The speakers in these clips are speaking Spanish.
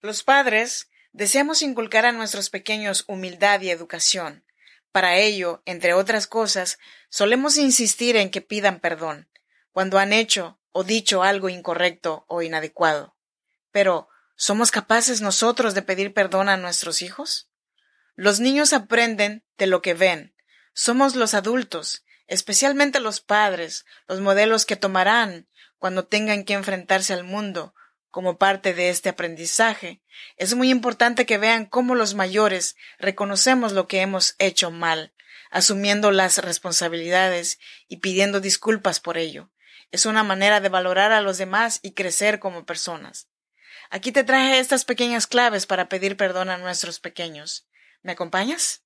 Los padres deseamos inculcar a nuestros pequeños humildad y educación. Para ello, entre otras cosas, solemos insistir en que pidan perdón cuando han hecho o dicho algo incorrecto o inadecuado. Pero, ¿somos capaces nosotros de pedir perdón a nuestros hijos? Los niños aprenden de lo que ven. Somos los adultos, especialmente los padres, los modelos que tomarán cuando tengan que enfrentarse al mundo como parte de este aprendizaje. Es muy importante que vean cómo los mayores reconocemos lo que hemos hecho mal, asumiendo las responsabilidades y pidiendo disculpas por ello. Es una manera de valorar a los demás y crecer como personas. Aquí te traje estas pequeñas claves para pedir perdón a nuestros pequeños. ¿Me acompañas?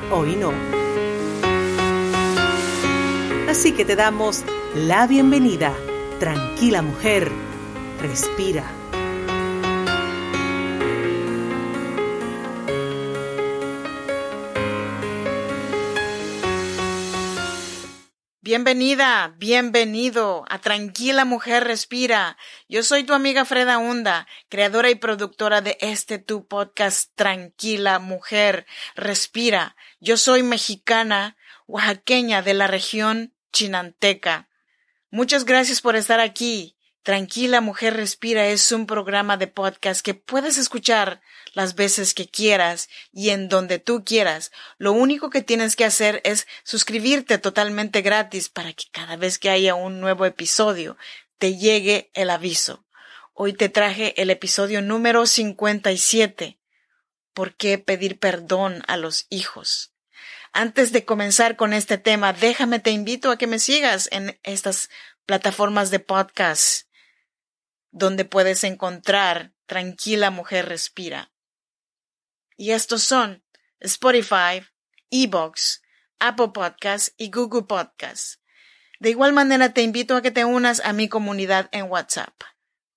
hoy no. Así que te damos la bienvenida. Tranquila mujer, respira. Bienvenida, bienvenido a Tranquila Mujer Respira. Yo soy tu amiga Freda Hunda, creadora y productora de este tu podcast Tranquila Mujer Respira. Yo soy mexicana, oaxaqueña de la región chinanteca. Muchas gracias por estar aquí. Tranquila Mujer Respira es un programa de podcast que puedes escuchar las veces que quieras y en donde tú quieras. Lo único que tienes que hacer es suscribirte totalmente gratis para que cada vez que haya un nuevo episodio te llegue el aviso. Hoy te traje el episodio número 57. ¿Por qué pedir perdón a los hijos? Antes de comenzar con este tema, déjame te invito a que me sigas en estas plataformas de podcast donde puedes encontrar Tranquila Mujer Respira. Y estos son Spotify, Ebox, Apple Podcasts y Google Podcasts. De igual manera te invito a que te unas a mi comunidad en WhatsApp.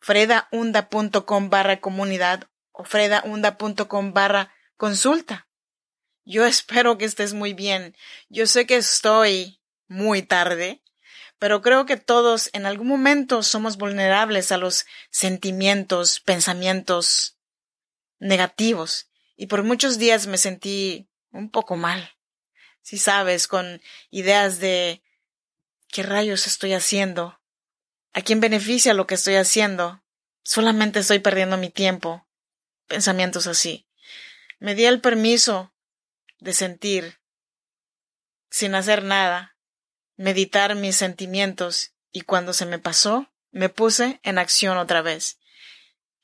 fredaunda.com barra comunidad o fredaunda.com barra consulta. Yo espero que estés muy bien. Yo sé que estoy muy tarde, pero creo que todos en algún momento somos vulnerables a los sentimientos, pensamientos negativos. Y por muchos días me sentí un poco mal. Si sabes, con ideas de ¿qué rayos estoy haciendo? ¿A quién beneficia lo que estoy haciendo? Solamente estoy perdiendo mi tiempo. Pensamientos así. Me di el permiso de sentir sin hacer nada meditar mis sentimientos y cuando se me pasó, me puse en acción otra vez.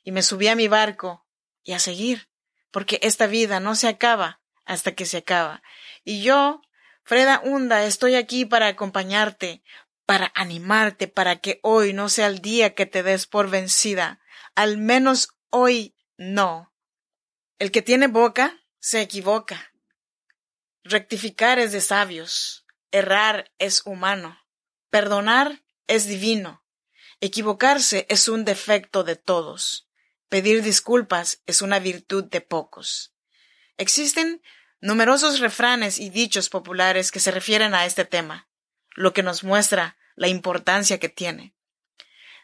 Y me subí a mi barco y a seguir, porque esta vida no se acaba hasta que se acaba. Y yo, Freda Hunda, estoy aquí para acompañarte, para animarte, para que hoy no sea el día que te des por vencida. Al menos hoy no. El que tiene boca se equivoca. Rectificar es de sabios. Errar es humano. Perdonar es divino. Equivocarse es un defecto de todos. Pedir disculpas es una virtud de pocos. Existen numerosos refranes y dichos populares que se refieren a este tema, lo que nos muestra la importancia que tiene.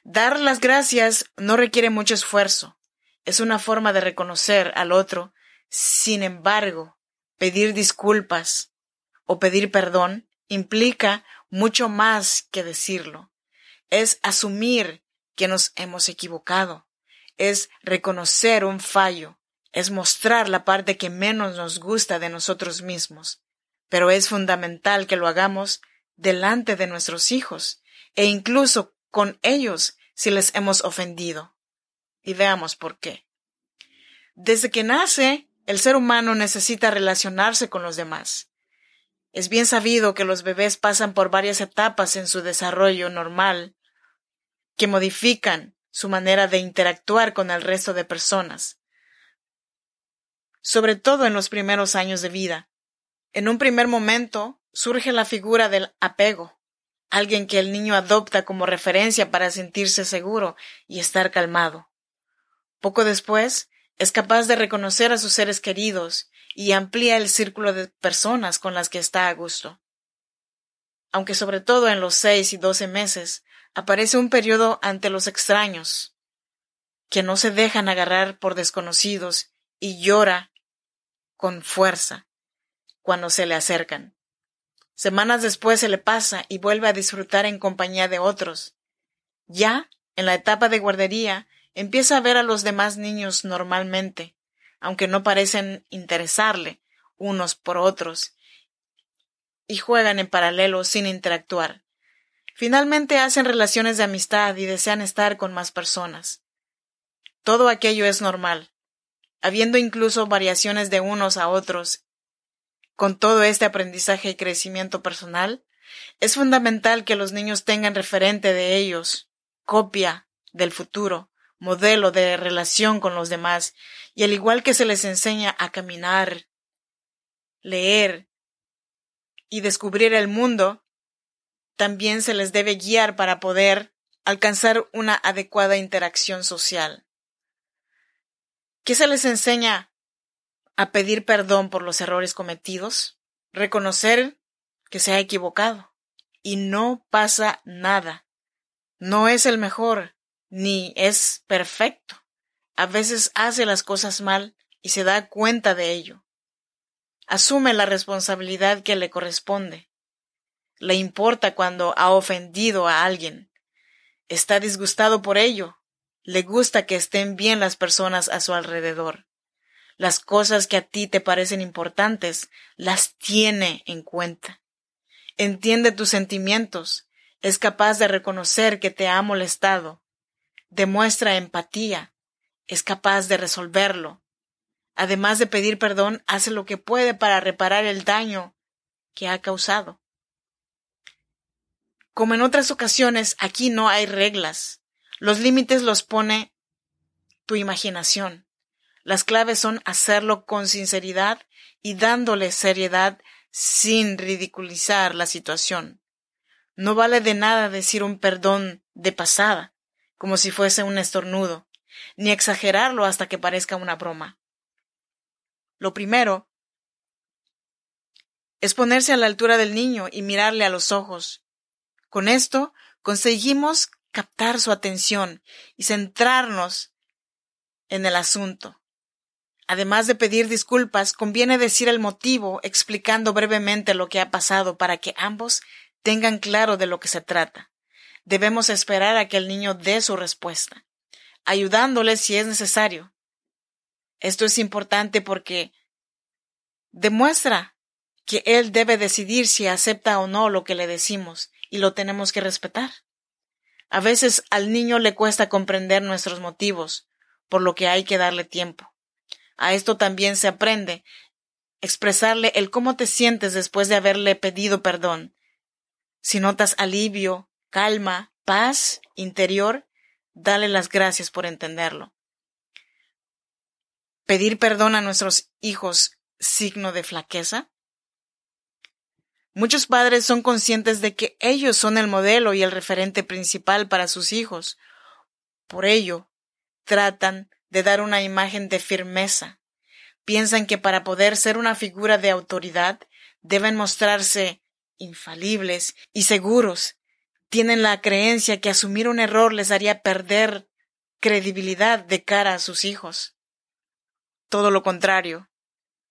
Dar las gracias no requiere mucho esfuerzo. Es una forma de reconocer al otro. Sin embargo, pedir disculpas o pedir perdón implica mucho más que decirlo. Es asumir que nos hemos equivocado. Es reconocer un fallo. Es mostrar la parte que menos nos gusta de nosotros mismos. Pero es fundamental que lo hagamos delante de nuestros hijos e incluso con ellos si les hemos ofendido. Y veamos por qué. Desde que nace, el ser humano necesita relacionarse con los demás. Es bien sabido que los bebés pasan por varias etapas en su desarrollo normal que modifican su manera de interactuar con el resto de personas, sobre todo en los primeros años de vida. En un primer momento surge la figura del apego, alguien que el niño adopta como referencia para sentirse seguro y estar calmado. Poco después, es capaz de reconocer a sus seres queridos y amplía el círculo de personas con las que está a gusto. Aunque sobre todo en los seis y doce meses aparece un periodo ante los extraños, que no se dejan agarrar por desconocidos y llora con fuerza cuando se le acercan. Semanas después se le pasa y vuelve a disfrutar en compañía de otros. Ya, en la etapa de guardería, empieza a ver a los demás niños normalmente, aunque no parecen interesarle unos por otros, y juegan en paralelo sin interactuar. Finalmente hacen relaciones de amistad y desean estar con más personas. Todo aquello es normal, habiendo incluso variaciones de unos a otros. Con todo este aprendizaje y crecimiento personal, es fundamental que los niños tengan referente de ellos, copia del futuro, modelo de relación con los demás, y al igual que se les enseña a caminar, leer y descubrir el mundo, también se les debe guiar para poder alcanzar una adecuada interacción social. ¿Qué se les enseña? A pedir perdón por los errores cometidos, reconocer que se ha equivocado y no pasa nada. No es el mejor, ni es perfecto. A veces hace las cosas mal y se da cuenta de ello. Asume la responsabilidad que le corresponde. Le importa cuando ha ofendido a alguien. Está disgustado por ello. Le gusta que estén bien las personas a su alrededor. Las cosas que a ti te parecen importantes las tiene en cuenta. Entiende tus sentimientos. Es capaz de reconocer que te ha molestado demuestra empatía, es capaz de resolverlo. Además de pedir perdón, hace lo que puede para reparar el daño que ha causado. Como en otras ocasiones, aquí no hay reglas. Los límites los pone tu imaginación. Las claves son hacerlo con sinceridad y dándole seriedad sin ridiculizar la situación. No vale de nada decir un perdón de pasada como si fuese un estornudo, ni exagerarlo hasta que parezca una broma. Lo primero es ponerse a la altura del niño y mirarle a los ojos. Con esto conseguimos captar su atención y centrarnos en el asunto. Además de pedir disculpas, conviene decir el motivo explicando brevemente lo que ha pasado para que ambos tengan claro de lo que se trata debemos esperar a que el niño dé su respuesta, ayudándole si es necesario. Esto es importante porque demuestra que él debe decidir si acepta o no lo que le decimos y lo tenemos que respetar. A veces al niño le cuesta comprender nuestros motivos, por lo que hay que darle tiempo. A esto también se aprende expresarle el cómo te sientes después de haberle pedido perdón. Si notas alivio, calma, paz interior, dale las gracias por entenderlo. Pedir perdón a nuestros hijos, signo de flaqueza. Muchos padres son conscientes de que ellos son el modelo y el referente principal para sus hijos. Por ello, tratan de dar una imagen de firmeza. Piensan que para poder ser una figura de autoridad deben mostrarse infalibles y seguros tienen la creencia que asumir un error les haría perder credibilidad de cara a sus hijos. Todo lo contrario.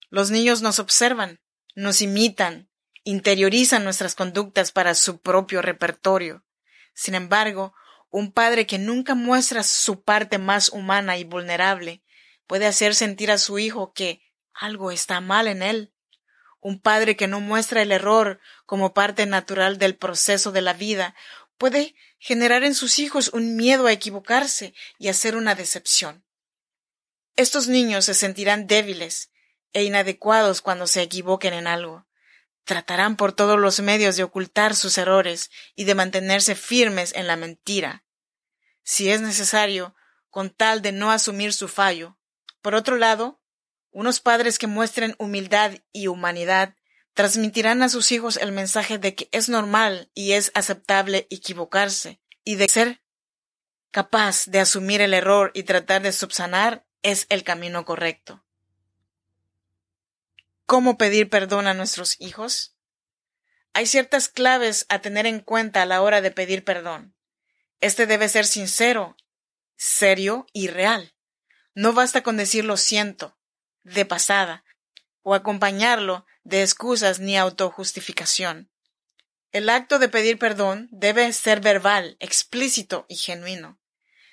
Los niños nos observan, nos imitan, interiorizan nuestras conductas para su propio repertorio. Sin embargo, un padre que nunca muestra su parte más humana y vulnerable puede hacer sentir a su hijo que algo está mal en él. Un padre que no muestra el error como parte natural del proceso de la vida puede generar en sus hijos un miedo a equivocarse y a ser una decepción. Estos niños se sentirán débiles e inadecuados cuando se equivoquen en algo. tratarán por todos los medios de ocultar sus errores y de mantenerse firmes en la mentira, si es necesario, con tal de no asumir su fallo. Por otro lado, unos padres que muestren humildad y humanidad transmitirán a sus hijos el mensaje de que es normal y es aceptable equivocarse y de ser capaz de asumir el error y tratar de subsanar es el camino correcto. ¿Cómo pedir perdón a nuestros hijos? Hay ciertas claves a tener en cuenta a la hora de pedir perdón. Este debe ser sincero, serio y real. No basta con decir lo siento, de pasada, o acompañarlo de excusas ni autojustificación. El acto de pedir perdón debe ser verbal, explícito y genuino.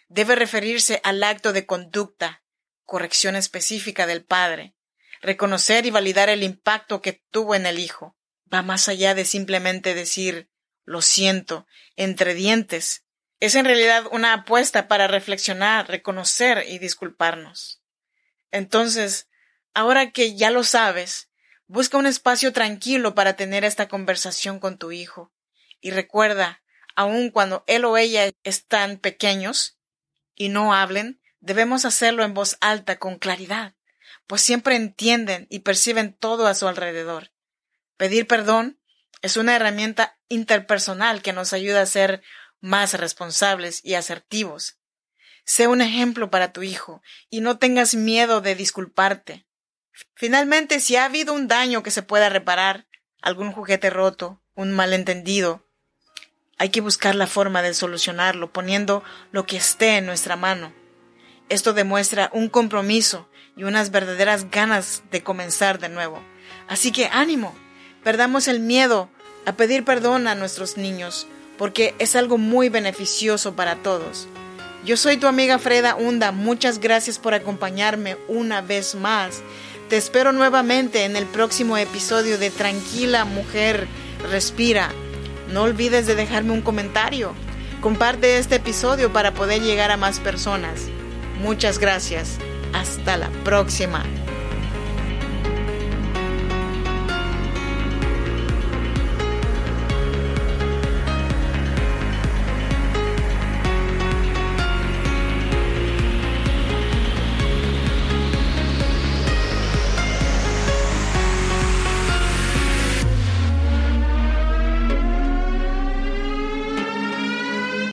Debe referirse al acto de conducta, corrección específica del padre, reconocer y validar el impacto que tuvo en el hijo. Va más allá de simplemente decir lo siento entre dientes. Es en realidad una apuesta para reflexionar, reconocer y disculparnos. Entonces, ahora que ya lo sabes, Busca un espacio tranquilo para tener esta conversación con tu hijo. Y recuerda, aun cuando él o ella están pequeños y no hablen, debemos hacerlo en voz alta, con claridad, pues siempre entienden y perciben todo a su alrededor. Pedir perdón es una herramienta interpersonal que nos ayuda a ser más responsables y asertivos. Sé un ejemplo para tu hijo y no tengas miedo de disculparte. Finalmente, si ha habido un daño que se pueda reparar, algún juguete roto, un malentendido, hay que buscar la forma de solucionarlo poniendo lo que esté en nuestra mano. Esto demuestra un compromiso y unas verdaderas ganas de comenzar de nuevo. Así que ánimo, perdamos el miedo a pedir perdón a nuestros niños, porque es algo muy beneficioso para todos. Yo soy tu amiga Freda Hunda, muchas gracias por acompañarme una vez más te espero nuevamente en el próximo episodio de Tranquila Mujer Respira. No olvides de dejarme un comentario. Comparte este episodio para poder llegar a más personas. Muchas gracias. Hasta la próxima.